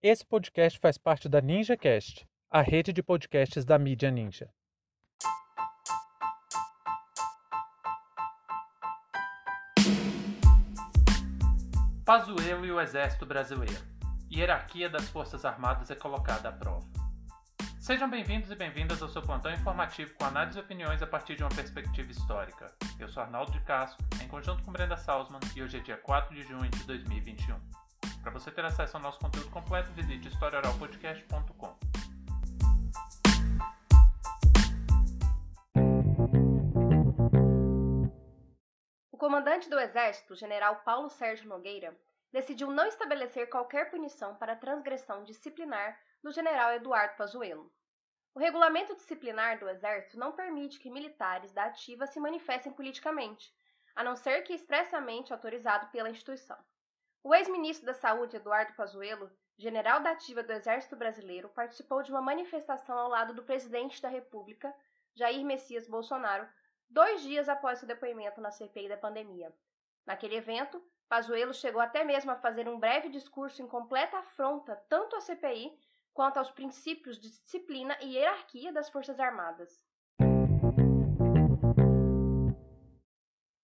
Esse podcast faz parte da NinjaCast, a rede de podcasts da mídia Ninja. Pazuello e o Exército Brasileiro. Hierarquia das Forças Armadas é colocada à prova. Sejam bem-vindos e bem-vindas ao seu plantão informativo com análise e opiniões a partir de uma perspectiva histórica. Eu sou Arnaldo de Castro, em conjunto com Brenda Salzman, e hoje é dia 4 de junho de 2021. Você ter acesso ao nosso conteúdo completo, visite historioralpodcast.com. O comandante do Exército, general Paulo Sérgio Nogueira, decidiu não estabelecer qualquer punição para transgressão disciplinar do general Eduardo Pazuello. O regulamento disciplinar do Exército não permite que militares da ativa se manifestem politicamente, a não ser que expressamente autorizado pela instituição. O ex-ministro da Saúde, Eduardo Pazuello, general da ativa do Exército Brasileiro, participou de uma manifestação ao lado do presidente da República, Jair Messias Bolsonaro, dois dias após seu depoimento na CPI da pandemia. Naquele evento, Pazuello chegou até mesmo a fazer um breve discurso em completa afronta tanto à CPI quanto aos princípios de disciplina e hierarquia das Forças Armadas.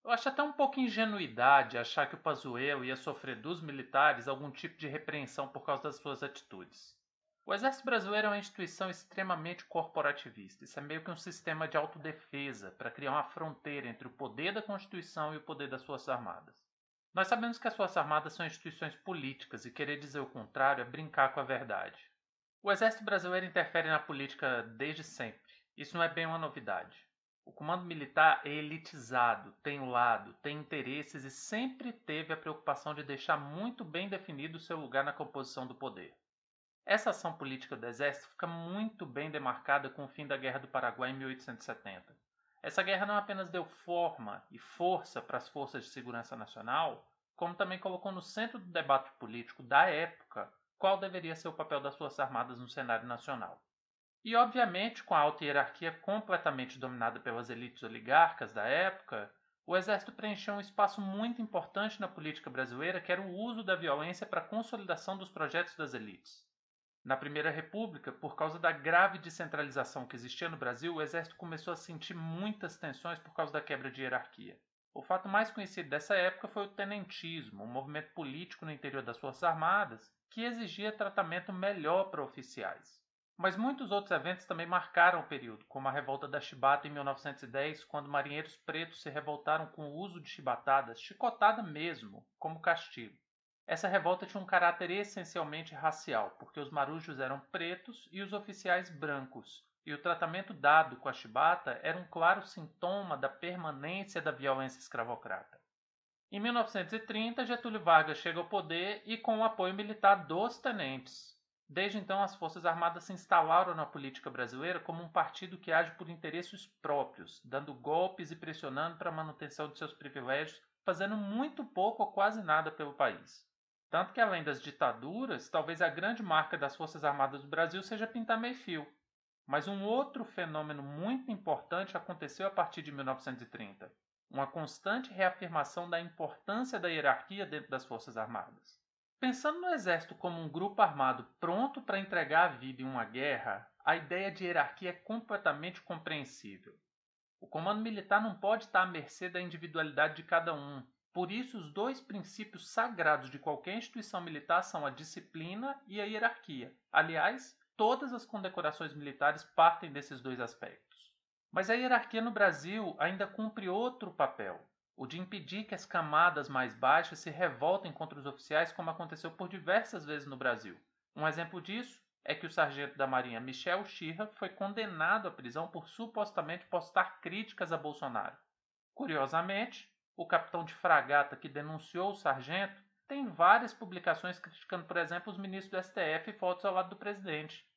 Eu acho até um pouco ingenuidade achar que o Pazuello ia sofrer dos militares algum tipo de repreensão por causa das suas atitudes. O Exército Brasileiro é uma instituição extremamente corporativista. Isso é meio que um sistema de autodefesa para criar uma fronteira entre o poder da Constituição e o poder das Forças Armadas. Nós sabemos que as Forças Armadas são instituições políticas e querer dizer o contrário é brincar com a verdade. O Exército Brasileiro interfere na política desde sempre. Isso não é bem uma novidade. O comando militar é elitizado, tem lado, tem interesses e sempre teve a preocupação de deixar muito bem definido o seu lugar na composição do poder. Essa ação política do Exército fica muito bem demarcada com o fim da Guerra do Paraguai em 1870. Essa guerra não apenas deu forma e força para as forças de segurança nacional, como também colocou no centro do debate político da época qual deveria ser o papel das Forças Armadas no cenário nacional. E, obviamente, com a alta hierarquia completamente dominada pelas elites oligarcas da época, o exército preencheu um espaço muito importante na política brasileira, que era o uso da violência para a consolidação dos projetos das elites. Na Primeira República, por causa da grave descentralização que existia no Brasil, o exército começou a sentir muitas tensões por causa da quebra de hierarquia. O fato mais conhecido dessa época foi o tenentismo, um movimento político no interior das Forças Armadas que exigia tratamento melhor para oficiais. Mas muitos outros eventos também marcaram o período, como a revolta da chibata em 1910, quando marinheiros pretos se revoltaram com o uso de chibatadas, chicotada mesmo, como castigo. Essa revolta tinha um caráter essencialmente racial, porque os marujos eram pretos e os oficiais brancos, e o tratamento dado com a chibata era um claro sintoma da permanência da violência escravocrata. Em 1930, Getúlio Vargas chega ao poder e com o apoio militar dos tenentes, Desde então, as Forças Armadas se instalaram na política brasileira como um partido que age por interesses próprios, dando golpes e pressionando para a manutenção de seus privilégios, fazendo muito pouco ou quase nada pelo país. Tanto que, além das ditaduras, talvez a grande marca das Forças Armadas do Brasil seja pintar meio-fio. Mas um outro fenômeno muito importante aconteceu a partir de 1930 uma constante reafirmação da importância da hierarquia dentro das Forças Armadas. Pensando no exército como um grupo armado pronto para entregar a vida em uma guerra, a ideia de hierarquia é completamente compreensível. O comando militar não pode estar à mercê da individualidade de cada um. Por isso, os dois princípios sagrados de qualquer instituição militar são a disciplina e a hierarquia. Aliás, todas as condecorações militares partem desses dois aspectos. Mas a hierarquia no Brasil ainda cumpre outro papel o de impedir que as camadas mais baixas se revoltem contra os oficiais, como aconteceu por diversas vezes no Brasil. Um exemplo disso é que o sargento da Marinha Michel Schirra foi condenado à prisão por supostamente postar críticas a Bolsonaro. Curiosamente, o capitão de fragata que denunciou o sargento tem várias publicações criticando, por exemplo, os ministros do STF e fotos ao lado do presidente.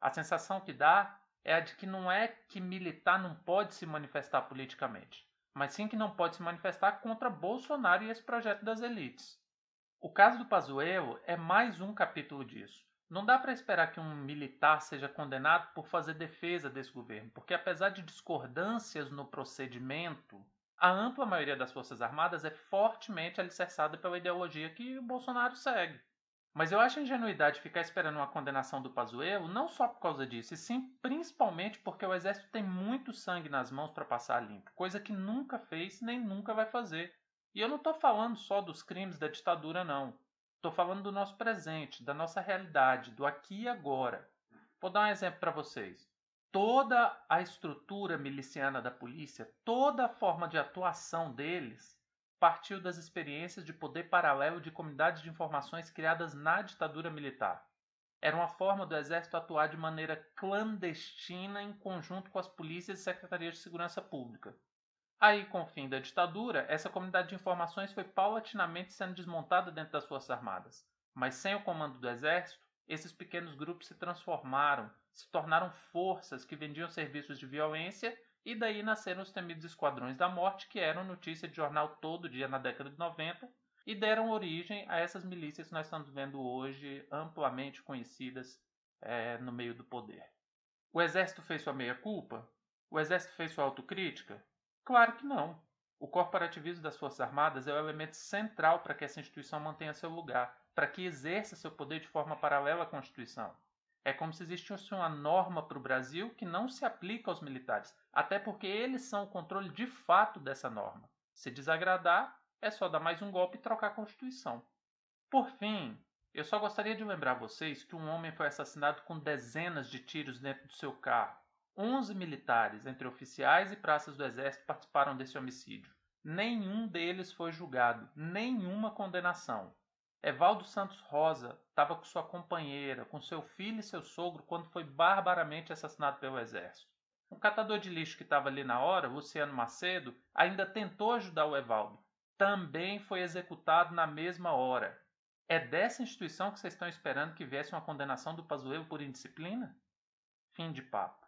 A sensação que dá é a de que não é que militar não pode se manifestar politicamente mas sim que não pode se manifestar contra Bolsonaro e esse projeto das elites. O caso do Pazuello é mais um capítulo disso. Não dá para esperar que um militar seja condenado por fazer defesa desse governo, porque apesar de discordâncias no procedimento, a ampla maioria das Forças Armadas é fortemente alicerçada pela ideologia que o Bolsonaro segue. Mas eu acho ingenuidade ficar esperando uma condenação do Pazuello, não só por causa disso, e sim principalmente porque o exército tem muito sangue nas mãos para passar limpo, coisa que nunca fez nem nunca vai fazer. E eu não estou falando só dos crimes da ditadura, não. Estou falando do nosso presente, da nossa realidade, do aqui e agora. Vou dar um exemplo para vocês. Toda a estrutura miliciana da polícia, toda a forma de atuação deles partiu das experiências de poder paralelo de comunidades de informações criadas na ditadura militar. Era uma forma do exército atuar de maneira clandestina em conjunto com as polícias e secretarias de segurança pública. Aí, com o fim da ditadura, essa comunidade de informações foi paulatinamente sendo desmontada dentro das Forças Armadas. Mas sem o comando do Exército, esses pequenos grupos se transformaram, se tornaram forças que vendiam serviços de violência e daí nasceram os temidos Esquadrões da Morte, que eram notícia de jornal todo dia na década de 90 e deram origem a essas milícias que nós estamos vendo hoje amplamente conhecidas é, no meio do poder. O Exército fez sua meia-culpa? O Exército fez sua autocrítica? Claro que não. O corporativismo das Forças Armadas é o elemento central para que essa instituição mantenha seu lugar, para que exerça seu poder de forma paralela à Constituição. É como se existisse uma norma para o Brasil que não se aplica aos militares, até porque eles são o controle de fato dessa norma. Se desagradar, é só dar mais um golpe e trocar a Constituição. Por fim, eu só gostaria de lembrar vocês que um homem foi assassinado com dezenas de tiros dentro do seu carro 11 militares, entre oficiais e praças do exército, participaram desse homicídio. Nenhum deles foi julgado, nenhuma condenação. Evaldo Santos Rosa estava com sua companheira, com seu filho e seu sogro quando foi barbaramente assassinado pelo exército. Um catador de lixo que estava ali na hora, Luciano Macedo, ainda tentou ajudar o Evaldo. Também foi executado na mesma hora. É dessa instituição que vocês estão esperando que viesse uma condenação do Pazuello por indisciplina? Fim de papo.